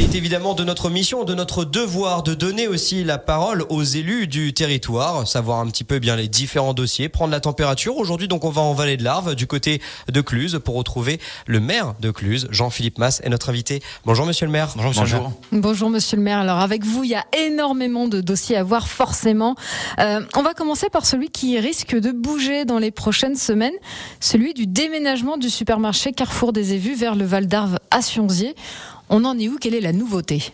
Il est évidemment de notre mission, de notre devoir de donner aussi la parole aux élus du territoire, savoir un petit peu bien les différents dossiers, prendre la température. Aujourd'hui, donc, on va en Vallée de l'Arve, du côté de Cluse, pour retrouver le maire de Cluse, Jean-Philippe Masse, est notre invité. Bonjour, monsieur le maire. Bonjour, monsieur Bonjour. Le maire. Bonjour, monsieur le maire. Alors, avec vous, il y a énormément de dossiers à voir, forcément. Euh, on va commencer par celui qui risque de bouger dans les prochaines semaines, celui du déménagement du supermarché Carrefour des Évus vers le Val d'Arve à Sionzier. On en est où? Quelle est la nouveauté?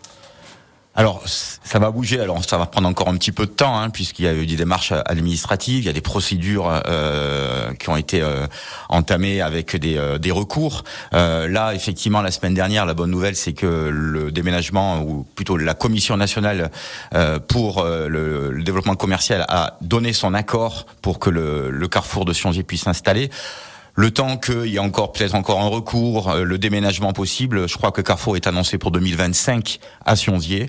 Alors, ça va bouger. Alors, ça va prendre encore un petit peu de temps, hein, puisqu'il y a eu des démarches administratives, il y a des procédures euh, qui ont été euh, entamées avec des, euh, recours. Euh, là, effectivement, la semaine dernière, la bonne nouvelle, c'est que le déménagement, ou plutôt la Commission nationale euh, pour le, développement commercial, a donné son accord pour que le, le carrefour de Siongier puisse s'installer. Le temps qu'il y ait encore peut-être encore un recours, euh, le déménagement possible, je crois que Carrefour est annoncé pour 2025 à Sionzier.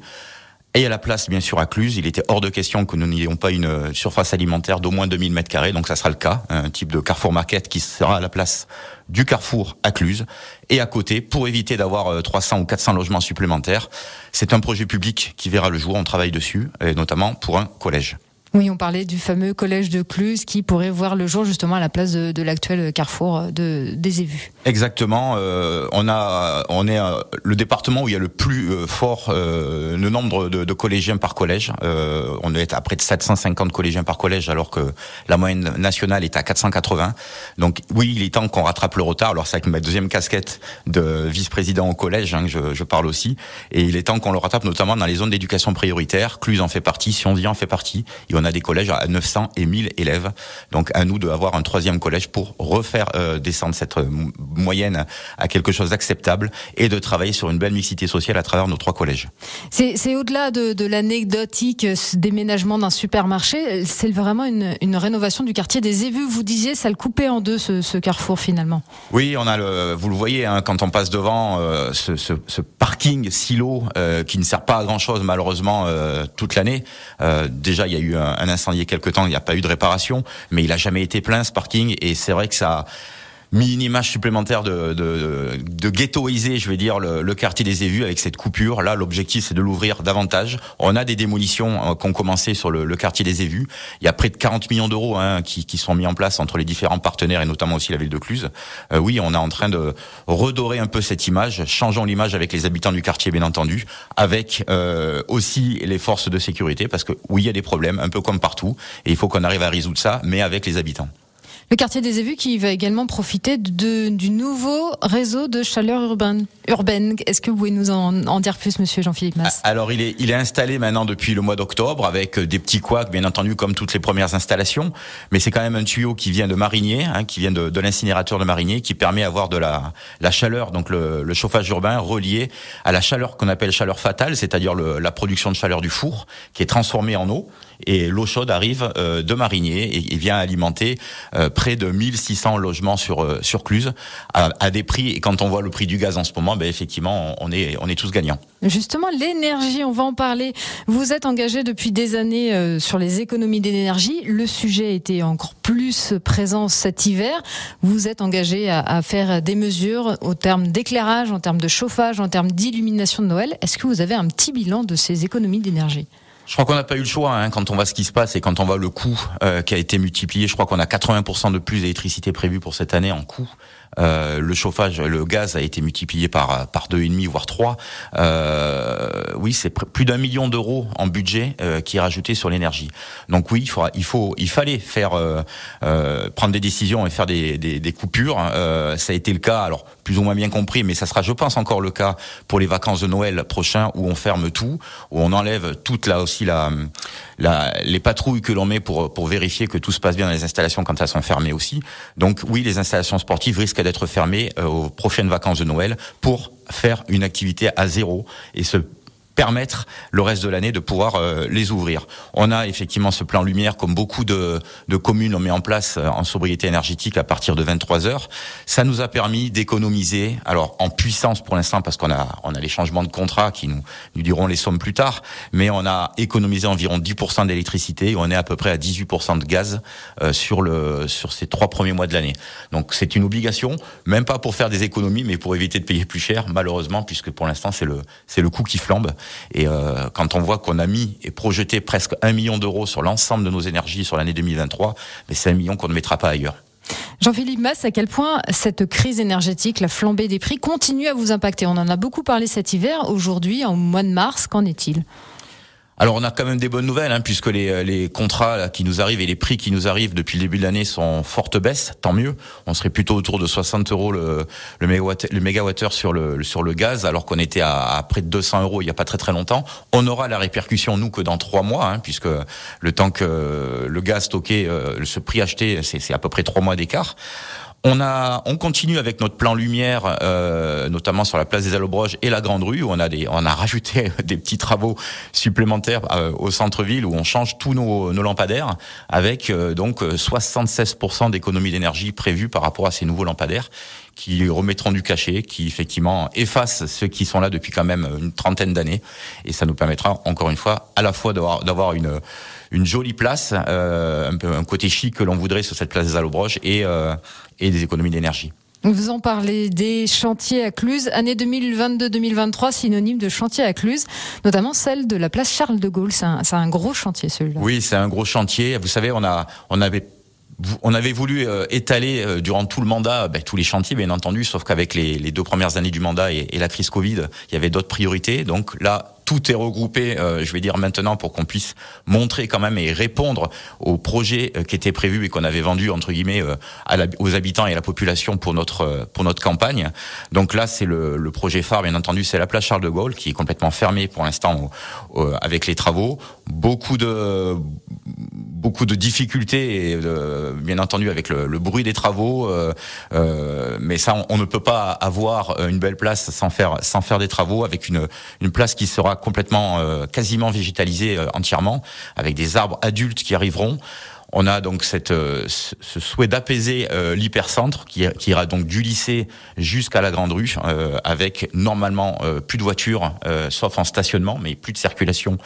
Et à la place, bien sûr, à Cluse, il était hors de question que nous n'ayons pas une surface alimentaire d'au moins 2000 mètres carrés, donc ça sera le cas, un type de Carrefour Market qui sera à la place du Carrefour à Cluse. Et à côté, pour éviter d'avoir 300 ou 400 logements supplémentaires, c'est un projet public qui verra le jour, on travaille dessus, et notamment pour un collège. Oui, on parlait du fameux collège de Cluse qui pourrait voir le jour justement à la place de, l'actuel carrefour de, des Évus. Exactement. Euh, on a, on est euh, le département où il y a le plus euh, fort euh, le nombre de, collégiens par collège. Euh, on est à près de 750 collégiens par collège, alors que la moyenne nationale est à 480. Donc oui, il est temps qu'on rattrape le retard. Alors c'est avec ma deuxième casquette de vice-président au collège hein, que je, parle aussi, et il est temps qu'on le rattrape notamment dans les zones d'éducation prioritaire. Cluse en fait partie, Sionzi en fait partie. Et on a des collèges à 900 et 1000 élèves. Donc à nous d'avoir un troisième collège pour refaire euh, descendre cette euh, moyenne à quelque chose d'acceptable et de travailler sur une belle mixité sociale à travers nos trois collèges. C'est au-delà de, de l'anecdotique euh, déménagement d'un supermarché, c'est vraiment une, une, rénovation du quartier des Évus. Vous disiez, ça le coupait en deux ce, ce carrefour finalement. Oui, on a le, vous le voyez hein, quand on passe devant euh, ce, ce, ce, parking silo euh, qui ne sert pas à grand chose malheureusement toute l'année. déjà, il y a eu un, un incendie quelques temps, il n'y a pas eu de réparation, mais il a jamais été plein ce parking et c'est vrai que ça mis une image supplémentaire de, de, de ghettoiser, je vais dire, le, le, quartier des Évus avec cette coupure. Là, l'objectif, c'est de l'ouvrir davantage. On a des démolitions euh, qui ont commencé sur le, le, quartier des Évus. Il y a près de 40 millions d'euros hein, qui, qui, sont mis en place entre les différents partenaires et notamment aussi la ville de Cluse. Euh, oui, on est en train de redorer un peu cette image. Changeons l'image avec les habitants du quartier, bien entendu, avec euh, aussi les forces de sécurité, parce que oui, il y a des problèmes, un peu comme partout, et il faut qu'on arrive à résoudre ça, mais avec les habitants. Le quartier des Évus qui va également profiter de, du nouveau réseau de chaleur urbaine. urbaine. Est-ce que vous pouvez nous en, en dire plus, monsieur Jean-Philippe Masse Alors, il est, il est installé maintenant depuis le mois d'octobre avec des petits couacs, bien entendu, comme toutes les premières installations. Mais c'est quand même un tuyau qui vient de Marigné, hein, qui vient de, de l'incinérateur de Marigné, qui permet d'avoir de la, la chaleur, donc le, le, chauffage urbain relié à la chaleur qu'on appelle chaleur fatale, c'est-à-dire la production de chaleur du four, qui est transformée en eau. Et l'eau chaude arrive euh, de Marigné et, et, vient alimenter euh, près de 1600 logements sur euh, Cluse à, des prix et quand on voit le prix du gaz en ce moment, ben effectivement on est on tous gagnants. Justement l'énergie, on va en parler. Vous êtes engagé depuis des années euh, sur les économies d'énergie. Le sujet était encore plus présent cet hiver. Vous êtes engagé à, à faire des mesures au terme d'éclairage, en termes de chauffage, en termes d'illumination de Noël. Est-ce que vous avez un petit bilan de ces économies d'énergie? Je crois qu'on n'a pas eu le choix hein, quand on voit ce qui se passe et quand on voit le coût euh, qui a été multiplié. Je crois qu'on a 80% de plus d'électricité prévue pour cette année en coût. Euh, le chauffage, le gaz a été multiplié par par deux et demi voire trois. Euh, oui, c'est plus d'un million d'euros en budget euh, qui est rajouté sur l'énergie. Donc oui, il faudra, il faut, il fallait faire euh, euh, prendre des décisions et faire des, des, des coupures. ça a été le cas, alors plus ou moins bien compris, mais ça sera, je pense, encore le cas pour les vacances de Noël prochain où on ferme tout, où on enlève toute là aussi la, la les patrouilles que l'on met pour pour vérifier que tout se passe bien dans les installations quand elles sont fermées aussi. Donc oui, les installations sportives risquent d'être fermées euh, aux prochaines vacances de Noël pour faire une activité à zéro et se permettre le reste de l'année de pouvoir euh, les ouvrir. On a effectivement ce plan lumière comme beaucoup de, de communes ont mis en place euh, en sobriété énergétique à partir de 23 heures. Ça nous a permis d'économiser, alors en puissance pour l'instant parce qu'on a on a les changements de contrat qui nous nous diront les sommes plus tard, mais on a économisé environ 10% d'électricité on est à peu près à 18% de gaz euh, sur le sur ces trois premiers mois de l'année. Donc c'est une obligation, même pas pour faire des économies, mais pour éviter de payer plus cher, malheureusement, puisque pour l'instant c'est le c'est le coût qui flambe. Et euh, quand on voit qu'on a mis et projeté presque un million d'euros sur l'ensemble de nos énergies sur l'année 2023, mais c'est un million qu'on ne mettra pas ailleurs. Jean-Philippe Masse, à quel point cette crise énergétique, la flambée des prix, continue à vous impacter? On en a beaucoup parlé cet hiver. Aujourd'hui, en mois de mars, qu'en est-il? Alors on a quand même des bonnes nouvelles, hein, puisque les, euh, les contrats qui nous arrivent et les prix qui nous arrivent depuis le début de l'année sont en forte baisse, tant mieux. On serait plutôt autour de 60 euros le, le, mégawattheure sur le, sur le gaz, alors qu'on était à, près de 200 euros il n'y a pas très très longtemps. On aura la répercussion, nous, que dans trois mois, hein, puisque le temps que le gaz stocké, euh, ce prix acheté, c'est à peu près trois mois d'écart. On a, on continue avec notre plan lumière, euh, notamment sur la place des Allobroges et la Grande Rue. Où on a des, on a rajouté des petits travaux supplémentaires euh, au centre-ville où on change tous nos, nos lampadaires avec euh, donc 76% d'économie d'énergie prévue par rapport à ces nouveaux lampadaires qui remettront du cachet, qui effectivement effacent ceux qui sont là depuis quand même une trentaine d'années. Et ça nous permettra encore une fois à la fois d'avoir, une une jolie place, euh, un, peu, un côté chic que l'on voudrait sur cette place des Allobroges et, euh, et des économies d'énergie. Vous en parlez des chantiers à Cluse, année 2022-2023, synonyme de chantier à Cluse, notamment celle de la place Charles de Gaulle. C'est un, un, gros chantier celui-là. Oui, c'est un gros chantier. Vous savez, on a, on avait on avait voulu euh, étaler euh, durant tout le mandat ben, tous les chantiers, bien entendu, sauf qu'avec les, deux premières années du mandat et, et la crise Covid, il y avait d'autres priorités. Donc là, tout est regroupé, euh, je vais dire maintenant, pour qu'on puisse montrer quand même et répondre aux projets euh, qui étaient prévus et qu'on avait vendus entre guillemets euh, aux habitants et à la population pour notre pour notre campagne. Donc là, c'est le, le, projet phare, bien entendu, c'est la place Charles de Gaulle qui est complètement fermée pour l'instant avec les travaux. Beaucoup de beaucoup de difficultés, et bien entendu avec le, bruit des travaux, euh, mais ça, on, on, ne peut pas avoir une belle place sans faire sans faire des travaux, avec une une place qui sera complètement, euh, quasiment végétalisé euh, entièrement, avec des arbres adultes qui arriveront. On a donc cette, euh, ce souhait d'apaiser l'hypercentre qui, qui, ira donc du lycée jusqu'à la grande rue, avec normalement plus de voitures, sauf en stationnement, mais plus de circulation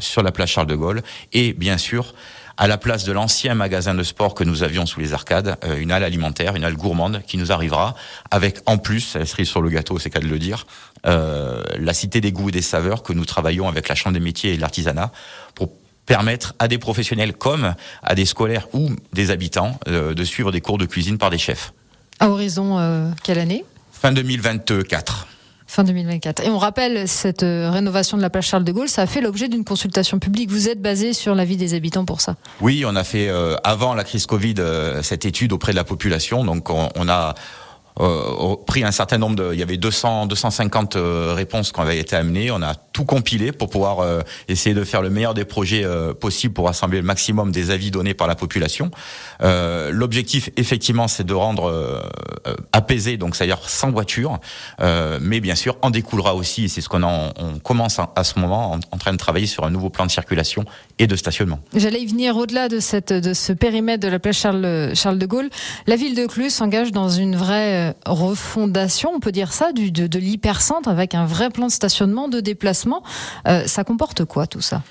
sur la place Charles de Gaulle, et bien sûr à la place de l'ancien magasin de sport que nous avions sous les arcades, euh, une halle alimentaire, une halle gourmande qui nous arrivera, avec en plus, la cerise sur le gâteau, c'est qu'à de le dire, euh, la cité des goûts et des saveurs que nous travaillons avec la Chambre des métiers et de l'artisanat pour permettre à des professionnels comme à des scolaires ou des habitants euh, de suivre des cours de cuisine par des chefs. À horizon quelle année? Fin 2024. Fin 2024. Et on rappelle, cette euh, rénovation de la place Charles de Gaulle, ça a fait l'objet d'une consultation publique. Vous êtes basé sur l'avis des habitants pour ça Oui, on a fait, euh, avant la crise Covid, euh, cette étude auprès de la population. Donc on, a pris un certain nombre de, il y avait 200, 250 euh, réponses qui avaient été amenées. On a tout compilé pour pouvoir euh, essayer de faire le meilleur des projets euh, possibles pour rassembler le maximum des avis donnés par la population. L'objectif, effectivement, c'est de rendre apaisé, donc c'est-à-dire sans voiture, mais bien sûr, en découlera aussi, et c'est ce qu'on on commence à, ce moment, en, en, train de travailler sur un nouveau plan de circulation et de stationnement. J'allais y venir au-delà de cette, de ce périmètre de la place Charles, Charles de Gaulle. La ville de Clus s'engage dans une vraie refondation, on peut dire ça, du, de, l'hypercentre avec un vrai plan de stationnement, de déplacement. Euh, ça comporte quoi tout ça?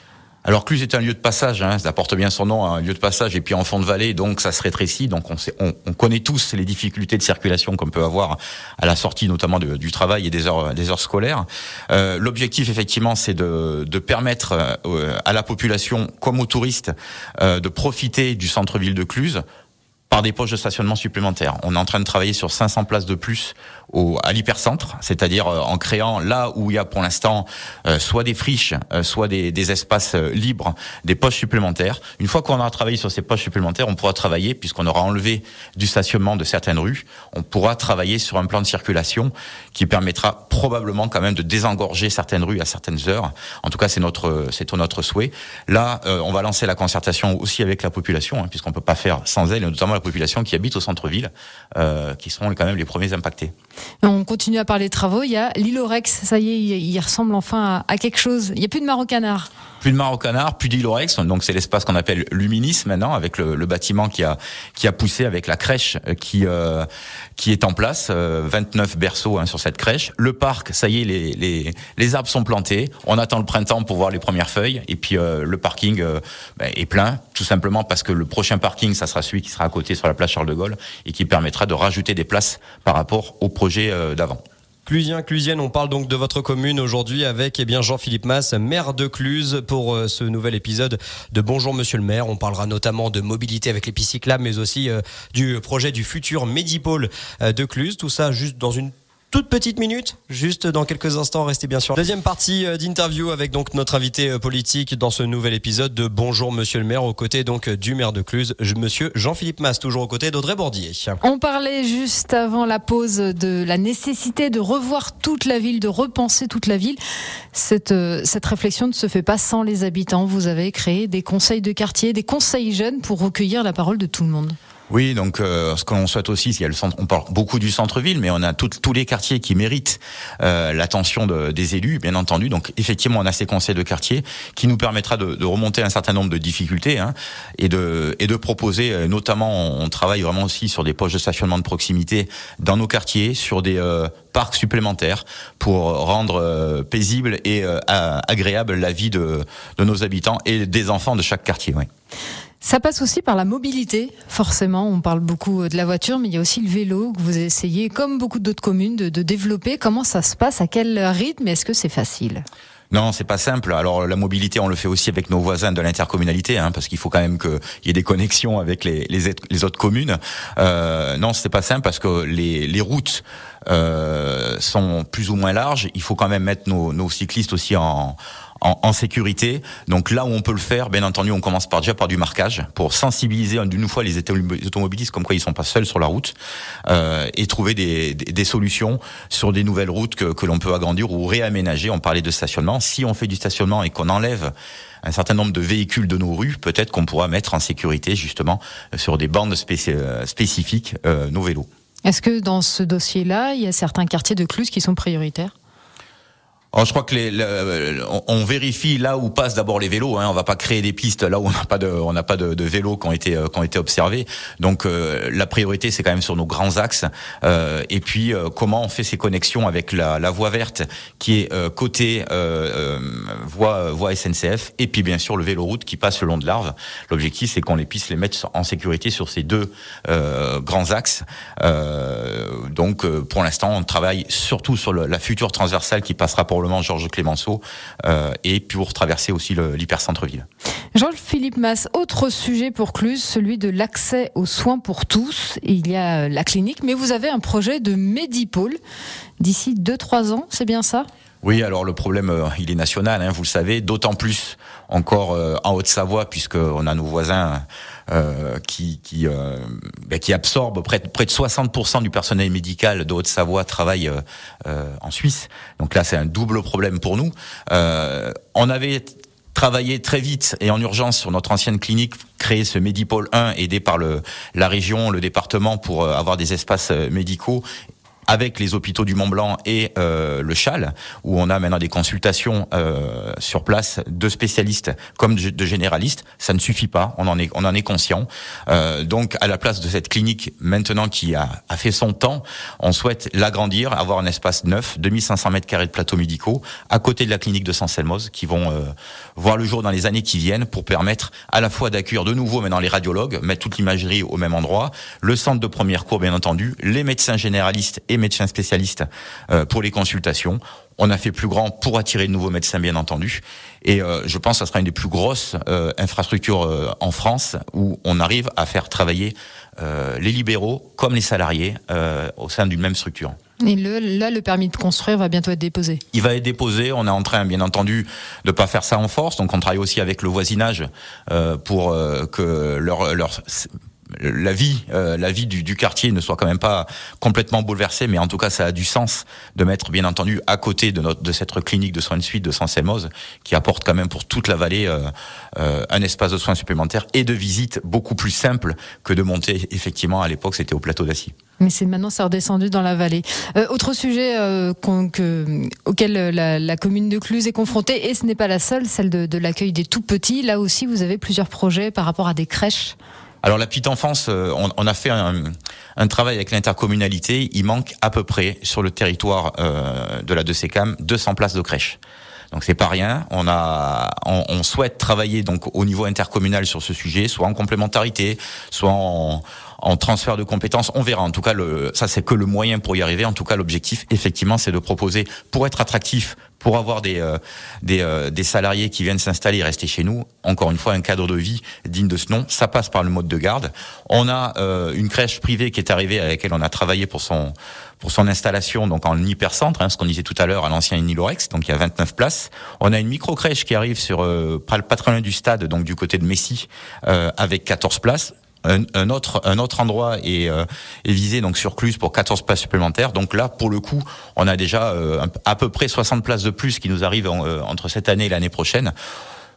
Alors Cluse est un lieu de passage, hein, ça porte bien son nom, un lieu de passage, et puis en fond de vallée, donc ça se rétrécit. Donc on, connaît tous les difficultés de circulation qu'on peut avoir à la sortie, notamment du travail et des heures, scolaires. Euh, L'objectif, effectivement, c'est de, permettre euh, à la population, comme aux touristes, de profiter du centre-ville de Cluse par des poches de stationnement supplémentaires. On est en train de travailler sur 500 places de plus au, à l'hypercentre, c'est-à-dire euh, en créant là où il y a pour l'instant euh, soit des friches, euh, soit des, des espaces libres, des poches supplémentaires. Une fois qu'on aura travaillé sur ces poches supplémentaires, on pourra travailler, puisqu'on aura enlevé du stationnement de certaines rues, on pourra travailler sur un plan de circulation qui permettra probablement quand même de désengorger certaines rues à certaines heures. En tout cas, c'est notre c'est notre souhait. Là, on va lancer la concertation aussi avec la population, hein, puisqu'on peut pas faire sans elle, et notamment la population qui habite au centre-ville, qui seront quand même les premiers impactés. On continue à parler travaux. Il y a l'île Orex. Ça y est, il ressemble enfin à, quelque chose. Il n'y a plus de marocanard plus de Marocanard, plus d'Ilorex. Donc c'est l'espace qu'on appelle Luminis maintenant, avec le, bâtiment qui a qui a poussé avec la crèche euh, qui euh, qui est en place, 29 euh, berceaux hein, sur cette crèche. Le parc, ça y est, les, les, les arbres sont plantés. On attend le printemps pour voir les premières feuilles. Et puis le parking ben, est plein, tout simplement parce que le prochain parking, ça sera celui qui sera à côté sur la place Charles de Gaulle et qui permettra de rajouter des places par rapport au projet d'avant. Clusien, Clusienne, on parle donc de votre commune aujourd'hui avec eh bien Jean-Philippe Masse, maire de Cluse, pour euh, ce nouvel épisode de Bonjour Monsieur le maire. On parlera notamment de mobilité avec les pistes mais aussi euh, du projet du futur Médipôle euh, de Cluse. Tout ça juste dans une toute petite minute, juste dans quelques instants, restez bien sûr. Deuxième partie euh, d'interview avec donc notre invité euh, politique dans ce nouvel épisode de Bonjour Monsieur le maire, aux côtés donc du maire de Cluse, Monsieur Jean-Philippe Masse, toujours aux côtés d'Audrey Bordier. On parlait juste avant la pause de la nécessité de revoir toute la ville, de repenser toute la ville. Cette, euh, cette réflexion ne se fait pas sans les habitants. Vous avez créé des conseils de quartier, des conseils jeunes pour recueillir la parole de tout le monde. Oui, donc euh, ce que l'on souhaite aussi, il y a le centre, on parle beaucoup du centre-ville, mais on a tous les quartiers qui méritent euh, l'attention de, des élus, bien entendu. Donc effectivement, on a ces conseils de quartier qui nous permettra de, remonter un certain nombre de difficultés hein, et de proposer, euh, notamment, on, travaille vraiment aussi sur des poches de stationnement de proximité dans nos quartiers, sur des euh, parcs supplémentaires pour rendre paisible et agréable la vie de, nos habitants et des enfants de chaque quartier. Ça passe aussi par la mobilité, forcément. On parle beaucoup euh, de la voiture, mais il y a aussi le vélo que vous essayez, comme beaucoup d'autres communes, de, développer. Comment ça se passe? À quel rythme? Est-ce que c'est facile? Non, c'est pas simple. Alors la mobilité, on le fait aussi avec nos voisins de l'intercommunalité, hein, parce qu'il faut quand même qu'il y ait des connexions avec les, autres communes. Euh, non, c'est pas simple parce que les, routes euh, sont plus ou moins larges. Il faut quand même mettre nos cyclistes aussi en en, sécurité. Donc là où on peut le faire, bien entendu, on commence par déjà par du marquage pour sensibiliser d'une fois les automobilistes comme quoi ils sont pas seuls sur la route euh, et trouver des, solutions sur des nouvelles routes que, que l'on peut agrandir ou réaménager. On parlait de stationnement. Si on fait du stationnement et qu'on enlève un certain nombre de véhicules de nos rues, peut-être qu'on pourra mettre en sécurité justement sur des bandes euh, spécifiques euh, nos vélos. Est-ce que dans ce dossier-là, il y a certains quartiers de Cluse qui sont prioritaires? Alors, je crois que les, on, vérifie là où passent d'abord les vélos. Hein. On va pas créer des pistes là où on n'a pas de, on n'a pas de, de, vélos qui ont été, euh, qui ont été observés. Donc, euh, la priorité c'est quand même sur nos grands axes. Euh, et puis, euh, comment on fait ces connexions avec la, la voie verte qui est côté voie, voie SNCF, et puis bien sûr le véloroute qui passe le long de l'Arve. L'objectif c'est qu'on les puisse les mettre en sécurité sur ces deux grands axes. donc, pour l'instant, on travaille surtout sur la future transversale qui passera pour Georges Clémenceau, euh, et pour traverser aussi l'hypercentre-ville. Jean-Philippe Masse, autre sujet pour Cluse, celui de l'accès aux soins pour tous. Il y a la clinique, mais vous avez un projet de Médipôle d'ici 2-3 ans, c'est bien ça? Oui, alors le problème, euh, il est national, hein, vous le savez, d'autant plus encore euh, en Haute-Savoie, puisqu'on a nos voisins euh, ben, qui absorbent près, près de 60% du personnel médical de Haute-Savoie travaille en Suisse. Donc là, c'est un double problème pour nous. on avait travaillé très vite et en urgence sur notre ancienne clinique, créer ce Medipôle 1 aidé par le, la région, le département pour avoir des espaces médicaux avec les hôpitaux du Mont Blanc et euh, le Chal, où on a maintenant des consultations euh, sur place de spécialistes comme de généralistes. Ça ne suffit pas, on en est, on en est conscient. Euh, donc, à la place de cette clinique maintenant qui a, a fait son temps, on souhaite l'agrandir, avoir un espace neuf, 2500 mètres carrés de plateaux médicaux, à côté de la clinique de Saint-Selmoz, qui vont euh, voir le jour dans les années qui viennent pour permettre à la fois d'accueillir de nouveau maintenant les radiologues, mettre toute l'imagerie au même endroit, le centre de première cour bien entendu, les médecins généralistes et médecins spécialistes euh, pour les consultations. On a fait plus grand pour attirer de nouveaux médecins, bien entendu. Et euh, je pense que ça sera une des plus grosses euh, infrastructures en France où on arrive à faire travailler les libéraux comme les salariés au sein d'une même structure. Et le, là, le permis de construire va bientôt être déposé. Il va être déposé. On est en train, bien entendu, de pas faire ça en force. Donc, on travaille aussi avec le voisinage pour que leur, leur la vie, la vie du, du, quartier ne soit quand même pas complètement bouleversée, mais en tout cas, ça a du sens de mettre, bien entendu, à côté de notre de cette clinique de soins de suite de Sansemoz, qui apporte quand même pour toute la vallée un espace de soins supplémentaires et de visite beaucoup plus simple que de monter. Effectivement, à l'époque, c'était au plateau d'Assis. Mais c'est maintenant c'est redescendu dans la vallée. Euh, autre sujet euh, que, auquel la, la, commune de Cluse est confrontée, et ce n'est pas la seule, celle de, de l'accueil des tout petits. Là aussi, vous avez plusieurs projets par rapport à des crèches. Alors la petite enfance, euh, on, on a fait un, un travail avec l'intercommunalité. Il manque à peu près sur le territoire euh, de la DCCAM 200 places de crèche. Donc c'est pas rien. On a, on, on, souhaite travailler donc au niveau intercommunal sur ce sujet, soit en complémentarité, soit en, en transfert de compétences. On verra. En tout cas, le, ça c'est que le moyen pour y arriver. En tout cas, l'objectif, effectivement, c'est de proposer pour être attractif, pour avoir des euh, des, euh, des, salariés qui viennent s'installer et rester chez nous. Encore une fois, un cadre de vie digne de ce nom. Ça passe par le mode de garde. On a euh, une crèche privée qui est arrivée avec laquelle on a travaillé pour son pour son installation donc en hypercentre, hein, ce qu'on disait tout à l'heure à l'ancien Inilorex, donc il y a 29 places. On a une micro crèche qui arrive sur euh, très loin du stade, donc du côté de Messi, avec 14 places un, autre un autre endroit est, euh, visé donc sur Cluse pour 14 places supplémentaires. Donc là, pour le coup, on a déjà euh, à peu près 60 places de plus qui nous arrivent euh, entre cette année et l'année prochaine.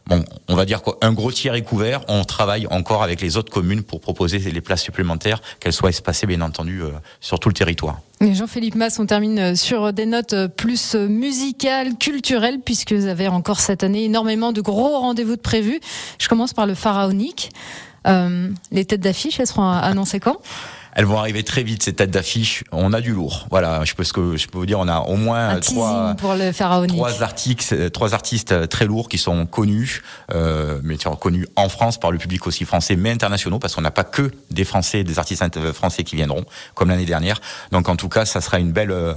Bon, on va dire qu'un gros tiers est couvert. On travaille encore avec les autres communes pour proposer les places supplémentaires, qu'elles soient espacées bien entendu sur tout le territoire. Jean-Philippe Mass, on termine sur des notes plus musicales, culturelles, puisque vous avez encore cette année énormément de gros rendez-vous de prévus. Je commence par le pharaonique. Euh, les têtes d'affiche, elles seront annoncées quand? Elles vont arriver très vite ces têtes d'affiche. On a du lourd. Voilà, je peux ce que je peux vous dire, on a au moins trois pour le trois artistes, trois artistes très lourds qui sont connus, euh, mais connus en France par le public aussi français, mais internationaux parce qu'on n'a pas que des Français, des artistes français qui viendront comme l'année dernière. Donc en tout cas, ça sera une belle euh,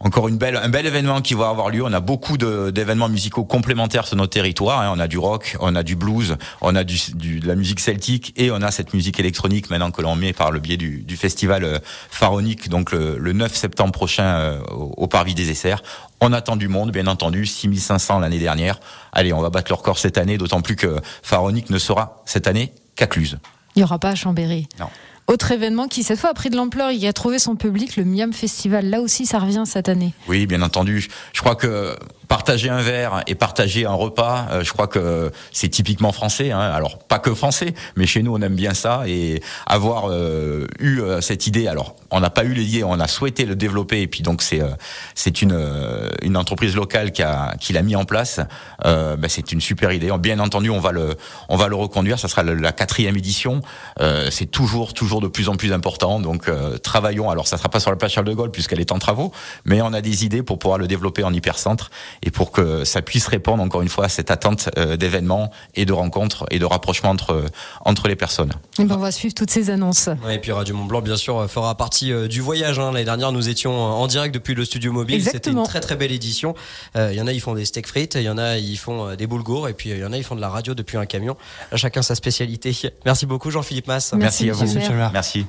encore une belle, un bel événement qui va avoir lieu. On a beaucoup d'événements musicaux complémentaires sur notre territoire. Hein. On a du rock, on a du blues, on a du, de la musique celtique et on a cette musique électronique maintenant que l'on met par le biais du, du festival euh, Pharaonique, donc le, le 9 septembre prochain euh, au, au, Parvis des Essers. On attend du monde, bien entendu, 6500 l'année dernière. Allez, on va battre le record cette année, d'autant plus que Pharaonique ne sera cette année qu'à Cluse. Il n'y aura pas à Chambéry. Non. Autre événement qui cette fois a pris de l'ampleur, il a trouvé son public, le Miam Festival. Là aussi, ça revient cette année. Oui, bien entendu. Je crois que partager un verre et partager un repas, euh, je crois que c'est typiquement français. Hein. Alors pas que français, mais chez nous on aime bien ça et avoir euh, eu euh, cette idée. Alors on n'a pas eu l'idée, on a souhaité le développer et puis donc c'est c'est une une entreprise locale qui a qui l'a mis en place. Ben, c'est une super idée. Bien entendu, on va le on va le reconduire. Ça sera la quatrième édition. c'est toujours toujours de plus en plus important. Donc travaillons. Alors ça sera pas sur la place Charles de Gaulle puisqu'elle est en travaux, mais on a des idées pour pouvoir le développer en hypercentre et pour que ça puisse répondre encore une fois à cette attente euh, d'événements et de rencontres et de rapprochements entre entre les personnes. Et ben on va suivre toutes ces annonces. et puis Radio Mont Blanc bien sûr fera partie euh, du voyage. Hein. L'année dernière nous étions en direct depuis le studio mobile. C'était une très très belle édition. Euh, il y en a ils font des steak frites, il y en a ils font des boulgours et puis il y en a ils font de la radio depuis un camion. Chacun sa spécialité. Merci beaucoup Jean-Philippe Mass. Merci, Merci à vous. Merci.